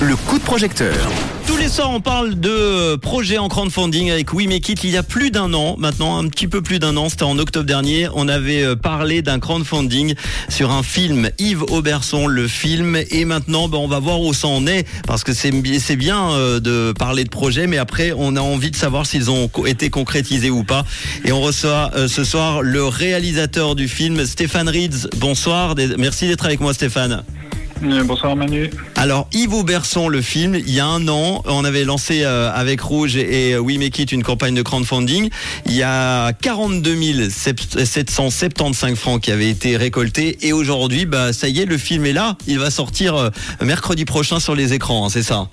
Le coup de projecteur. On parle de projets en crowdfunding avec We. Il y a plus d'un an, maintenant un petit peu plus d'un an, c'était en octobre dernier, on avait euh, parlé d'un crowdfunding sur un film Yves Auberson, le film. Et maintenant, ben, on va voir où ça en est, parce que c'est bien euh, de parler de projets, mais après, on a envie de savoir s'ils ont été concrétisés ou pas. Et on reçoit euh, ce soir le réalisateur du film, Stéphane Rieds. Bonsoir, merci d'être avec moi, Stéphane. Euh, Bonsoir Manu. Alors Yves Auberson, le film, il y a un an, on avait lancé euh, avec Rouge et, et We Make It une campagne de crowdfunding. Il y a 42 775 francs qui avaient été récoltés et aujourd'hui, bah ça y est, le film est là. Il va sortir euh, mercredi prochain sur les écrans, hein, c'est ça?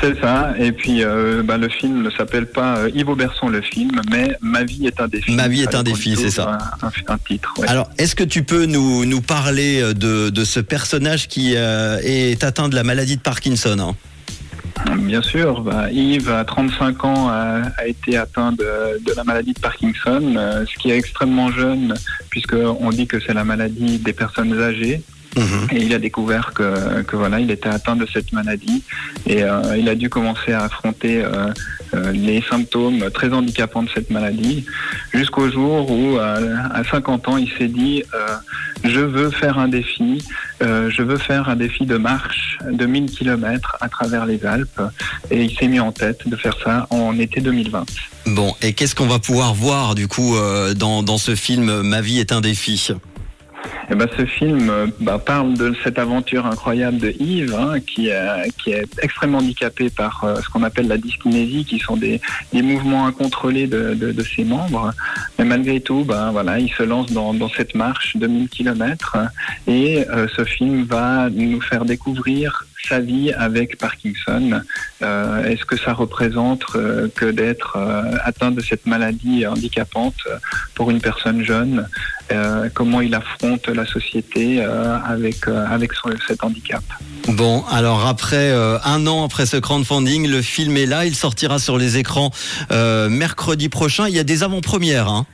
C'est ça. Et puis euh, bah, le film ne s'appelle pas euh, Yves Auberson le film, mais Ma vie est un défi. Ma vie est un défi, c'est ça. Un, un- titre. ouais. Alors, est-ce que tu peux nous, nous parler euh, de, de ce personnage qui euh, est atteint de la maladie de Parkinson hein? Bien sûr, bah, Yves, à 35 ans, a, a été atteint de, de la maladie de Parkinson, euh, ce qui est extrêmement jeune, puisqu'on dit que c'est la maladie des personnes âgées. Mhm. Et il a découvert que, que voilà, il était atteint de cette maladie et euh, il a dû commencer à affronter euh, euh, les symptômes très handicapants de cette maladie jusqu'au jour où, euh, à 50 ans, il s'est dit euh, je veux faire un défi, euh, je veux faire un défi de marche de 1000 km à travers les Alpes et il s'est mis en tête de faire ça en été 2020. Bon, et qu'est-ce qu'on va pouvoir voir du coup euh, dans, dans ce film Ma vie est un défi? Eh ben, ce film euh, bah, parle de cette aventure incroyable de Yves, hein, qui, est- qui est extrêmement handicapé par euh, ce qu'on appelle la dyskinésie, qui sont des, des mouvements incontrôlés de, de, de ses membres. Mais malgré tout, ben, voilà, il se lance dans, dans cette marche de 1000 km et euh, ce film va nous faire découvrir sa vie avec Parkinson. Euh, Est-ce que ça représente euh, que d'être euh, atteint de cette maladie handicapante euh, pour une personne jeune? Euh, comment il affronte la société euh, avec, euh, avec son- cet handicap. Bon, alors après euh, un an après ce crowdfunding, le film est là, il sortira sur les écrans mercredi prochain. Il y a des avant-premières. Hein.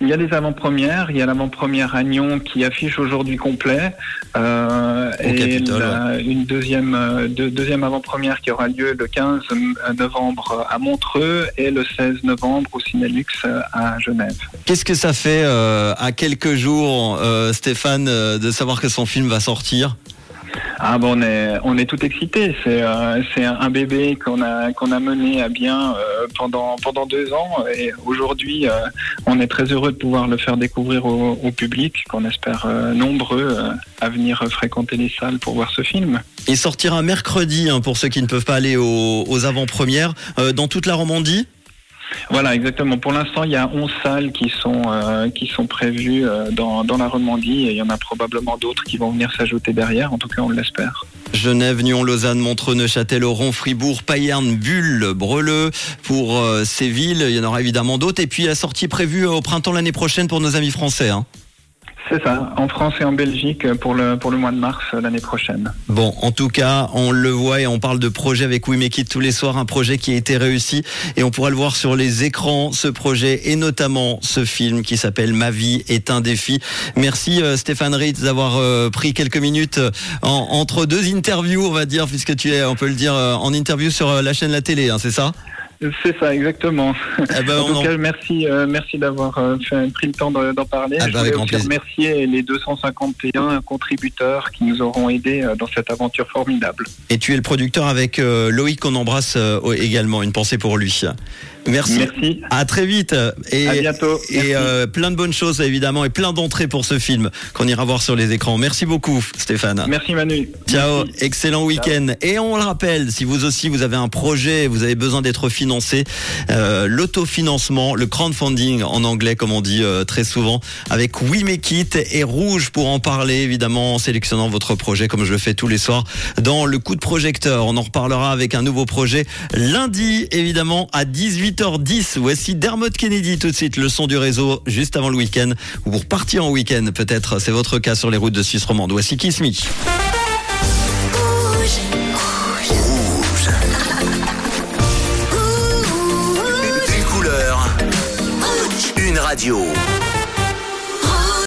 Il y a des avant-premières, il y a l'avant-première à Nyon qui affiche aujourd'hui complet, euh, Au et Capitole, la- une deuxième, euh, deux- deuxième avant-première qui aura lieu le 15 novembre à Montreux et le 16 novembre au Cinélux euh, à Genève. Qu'est-ce que ça fait euh, à quelques jours, euh, Stéphane, euh, de savoir que son film va sortir? Ah bon, on est, on est tout excité. C'est euh, un bébé qu'on a, a mené à bien euh, pendant, pendant deux ans. Et aujourd'hui, euh, on est très heureux de pouvoir le faire découvrir au, public, qu'on espère nombreux à venir fréquenter les salles pour voir ce film. Il sortira mercredi, hein, pour ceux qui ne peuvent pas aller aux, aux avant-premières, dans toute la Romandie. Voilà, exactement. Pour l'instant, il y a 11 salles qui sont, euh, prévues euh, dans, la Romandie et il y en a probablement d'autres qui vont venir s'ajouter derrière. En tout cas, on l'espère. Genève, Nyon, Lausanne, Montreux, Neuchâtel, Oron, Fribourg, Payerne, Bulle, Breleux pour euh, ces villes. Il y en aura évidemment d'autres. Et puis la sortie prévue au printemps l'année prochaine pour nos amis français. hein. C'est ça, en France et en Belgique euh, pour le, pour le mois de mars euh, l'année prochaine. Bon, en tout cas, on le voit et on parle de projet avec We Make It tous les soirs, un projet qui a été réussi et on pourra le voir sur les écrans, ce projet et notamment ce film qui s'appelle Ma vie est un défi. Merci euh, Stéphane Ritz d'avoir pris quelques minutes en- entre deux interviews, on va dire, puisque tu es, on peut le dire, en interview sur la chaîne La Télé, hein, c'est ça? C'est ça, exactement. Ben, en tout en- cas, merci, euh, merci d'avoir euh, fait- pris le temps de- d'en parler. Ah Je bah, voulais aussi remercier les 251 contributeurs qui nous auront aidés euh, dans cette aventure formidable. Et tu es le producteur avec euh, Loïc qu'on embrasse également, une pensée pour lui. Merci. Merci. À très vite et, À bientôt. Merci. et euh, plein de bonnes choses évidemment et plein d'entrées pour ce film qu'on ira voir sur les écrans. Merci beaucoup Stéphane. Merci Manu. Ciao, Merci. excellent week-end. Et on le rappelle, si vous aussi vous avez un projet, vous avez besoin d'être financé, euh, l'autofinancement, le crowdfunding en anglais comme on dit euh, très souvent, avec We Make It et Rouge pour en parler évidemment en sélectionnant votre projet comme je le fais tous les soirs dans le coup de projecteur. On en reparlera avec un nouveau projet lundi évidemment à 18h10. Voici Dermot Kennedy tout de suite, le son du réseau juste avant le week-end ou pour partir en week-end peut-être, c'est votre cas sur les routes de Suisse romande. Voici Kiss Me. Une couleur, une radio.